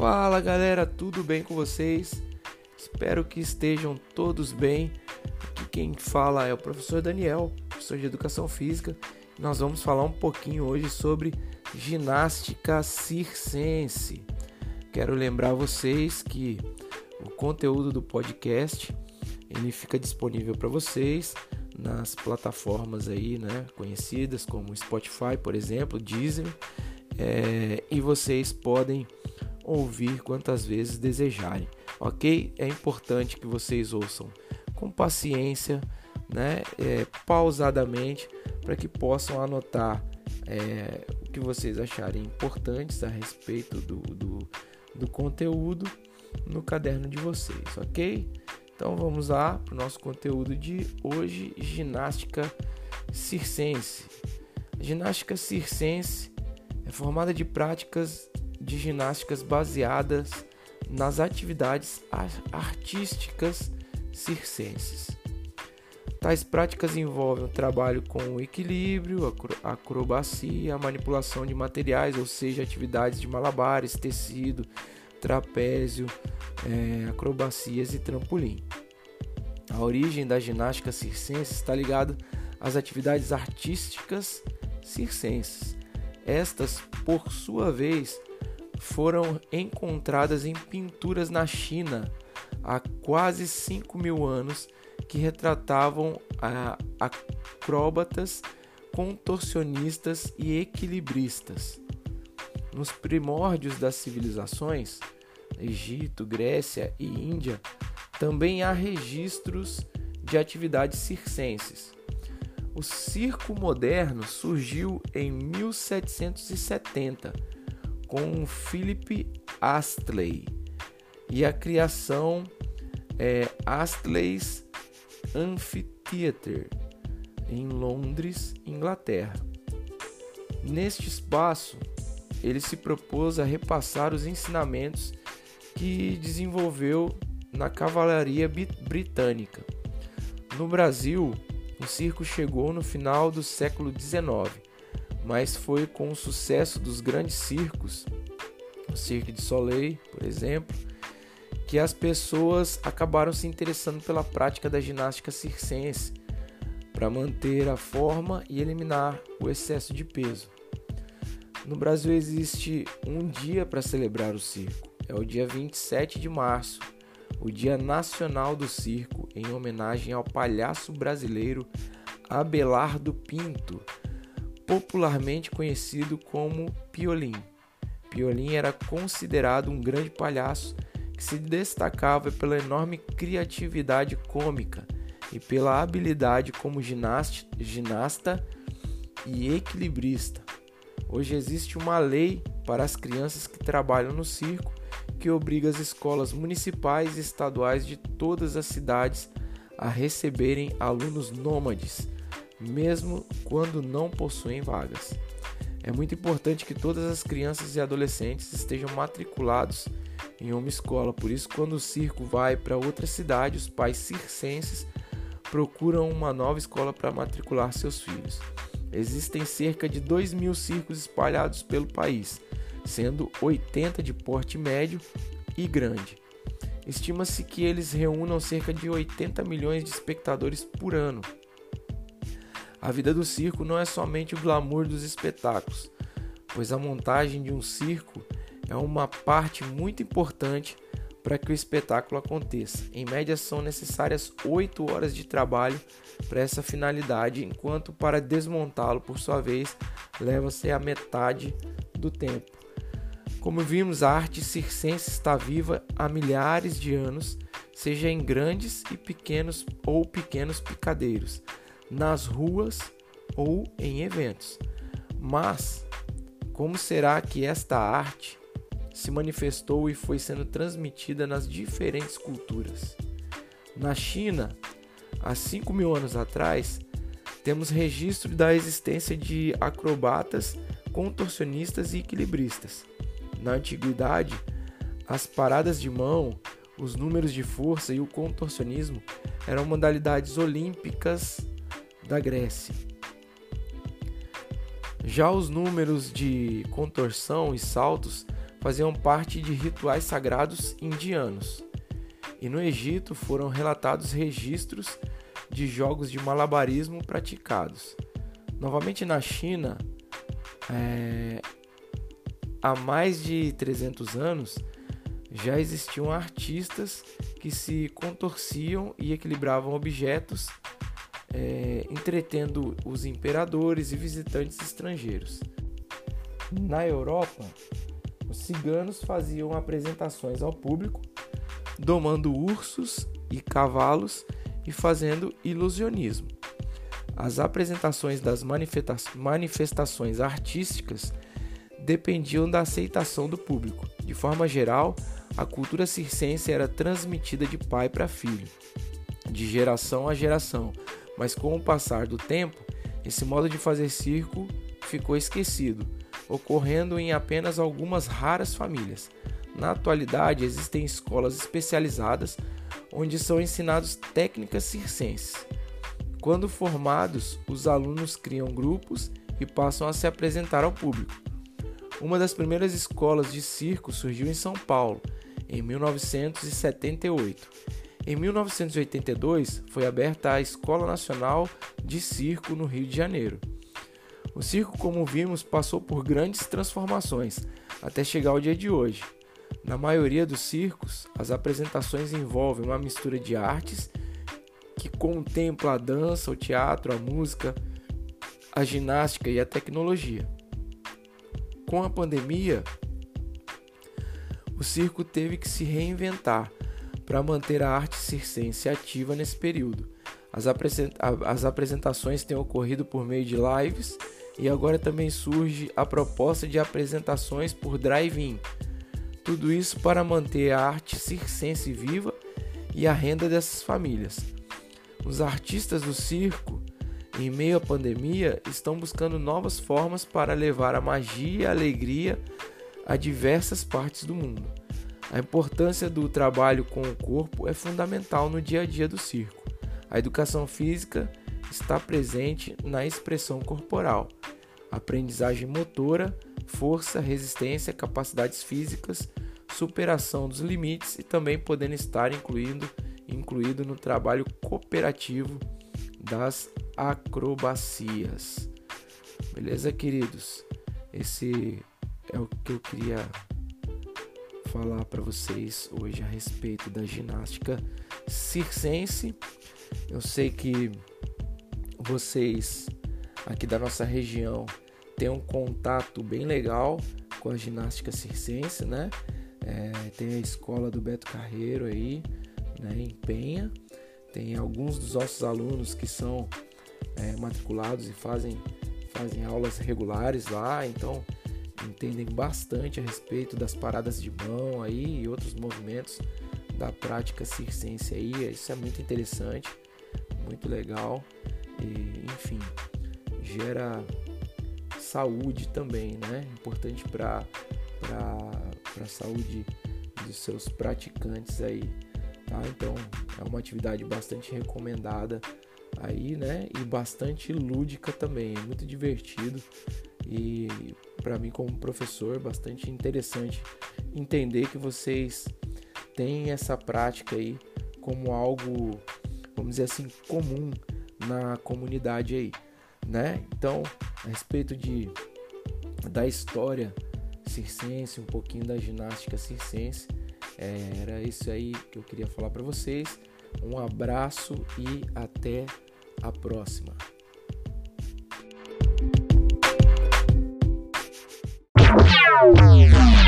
Fala galera, tudo bem com vocês? Espero que estejam todos bem. Aqui quem fala é o professor Daniel, professor de Educação Física. Nós vamos falar um pouquinho hoje sobre ginástica circense. Quero lembrar vocês que o conteúdo do podcast ele fica disponível para vocês nas plataformas aí, né, conhecidas como Spotify, por exemplo, Deezer, é, e vocês podem ouvir quantas vezes desejarem, ok? É importante que vocês ouçam com paciência, né? É, pausadamente, para que possam anotar é, o que vocês acharem importantes a respeito do, do, do conteúdo no caderno de vocês, ok? Então vamos lá para o nosso conteúdo de hoje: ginástica circense. A ginástica circense é formada de práticas de ginásticas baseadas nas atividades artísticas circenses. Tais práticas envolvem o trabalho com o equilíbrio, a acrobacia, manipulação de materiais, ou seja, atividades de malabares, tecido, trapézio, é, acrobacias e trampolim. A origem da ginástica circense está ligada às atividades artísticas circenses. Estas, por sua vez, foram encontradas em pinturas na China há quase 5 mil anos que retratavam acróbatas, contorcionistas e equilibristas. Nos primórdios das civilizações, Egito, Grécia e Índia, também há registros de atividades circenses. O circo moderno surgiu em 1770 com Philip Astley e a criação é, Astley's Amphitheatre em Londres, Inglaterra. Neste espaço, ele se propôs a repassar os ensinamentos que desenvolveu na cavalaria britânica. No Brasil, o circo chegou no final do século XIX mas foi com o sucesso dos grandes circos, o Cirque de Soleil, por exemplo, que as pessoas acabaram se interessando pela prática da ginástica circense para manter a forma e eliminar o excesso de peso. No Brasil existe um dia para celebrar o circo, é o dia 27 de março, o Dia Nacional do Circo, em homenagem ao palhaço brasileiro Abelardo Pinto popularmente conhecido como Piolim. Piolim era considerado um grande palhaço que se destacava pela enorme criatividade cômica e pela habilidade como ginasta e equilibrista. Hoje existe uma lei para as crianças que trabalham no circo que obriga as escolas municipais e estaduais de todas as cidades a receberem alunos nômades mesmo quando não possuem vagas. É muito importante que todas as crianças e adolescentes estejam matriculados em uma escola, por isso, quando o circo vai para outra cidade, os pais circenses procuram uma nova escola para matricular seus filhos. Existem cerca de 2 mil circos espalhados pelo país, sendo 80 de porte médio e grande. Estima-se que eles reúnam cerca de 80 milhões de espectadores por ano. A vida do circo não é somente o glamour dos espetáculos, pois a montagem de um circo é uma parte muito importante para que o espetáculo aconteça. Em média, são necessárias 8 horas de trabalho para essa finalidade, enquanto para desmontá-lo, por sua vez, leva-se a metade do tempo. Como vimos, a arte circense está viva há milhares de anos, seja em grandes e pequenos ou pequenos picadeiros nas ruas ou em eventos. Mas como será que esta arte se manifestou e foi sendo transmitida nas diferentes culturas? Na China, há 5 mil anos atrás, temos registro da existência de acrobatas, contorcionistas e equilibristas. Na antiguidade, as paradas de mão, os números de força e o contorcionismo eram modalidades olímpicas da Grécia. Já os números de contorção e saltos faziam parte de rituais sagrados indianos. E no Egito foram relatados registros de jogos de malabarismo praticados. Novamente na China, é, há mais de 300 anos, já existiam artistas que se contorciam e equilibravam objetos, é, entretendo os imperadores e visitantes estrangeiros. Na Europa, os ciganos faziam apresentações ao público, domando ursos e cavalos e fazendo ilusionismo. As apresentações das manifestações artísticas dependiam da aceitação do público. De forma geral, a cultura circense era transmitida de pai para filho, de geração a geração, mas com o passar do tempo, esse modo de fazer circo ficou esquecido, ocorrendo em apenas algumas raras famílias. Na atualidade, existem escolas especializadas onde são ensinados técnicas circenses. Quando formados, os alunos criam grupos e passam a se apresentar ao público. Uma das primeiras escolas de circo surgiu em São Paulo, em 1978. Em 1982, foi aberta a Escola Nacional de Circo no Rio de Janeiro. O circo, como vimos, passou por grandes transformações até chegar ao dia de hoje. Na maioria dos circos, as apresentações envolvem uma mistura de artes que contempla a dança, o teatro, a música, a ginástica e a tecnologia. Com a pandemia, o circo teve que se reinventar para manter a arte circense ativa nesse período. As, apresentações têm ocorrido por meio de lives e agora também surge a proposta de apresentações por drive-in. Tudo isso para manter a arte circense viva e a renda dessas famílias. Os artistas do circo, em meio à pandemia, estão buscando novas formas para levar a magia e a alegria a diversas partes do mundo. A importância do trabalho com o corpo é fundamental no dia a dia do circo. A educação física está presente na expressão corporal, aprendizagem motora, força, resistência, capacidades físicas, superação dos limites e também podendo estar incluindo, incluído no trabalho cooperativo das acrobacias. Beleza, queridos? Esse é o que eu queria falar para vocês hoje a respeito da ginástica circense. Eu sei que vocês aqui da nossa região têm um contato bem legal com a ginástica circense, né? É, tem a escola do Beto Carreiro aí, né, em Penha. Tem alguns dos nossos alunos que são é, matriculados e fazem, fazem aulas regulares lá, então entendem bastante a respeito das paradas de mão aí e outros movimentos da prática circense aí. Isso é muito interessante, muito legal e, enfim, gera saúde também, né? Importante para para a saúde dos seus praticantes aí, tá? Então é uma atividade bastante recomendada aí, né? E bastante lúdica também, muito divertido e para mim como professor bastante interessante entender que vocês têm essa prática aí como algo, vamos dizer assim, comum na comunidade aí, né? Então, a respeito de da história circense, um pouquinho da ginástica circense, é, era isso aí que eu queria falar para vocês. Um abraço e até a próxima. Wow.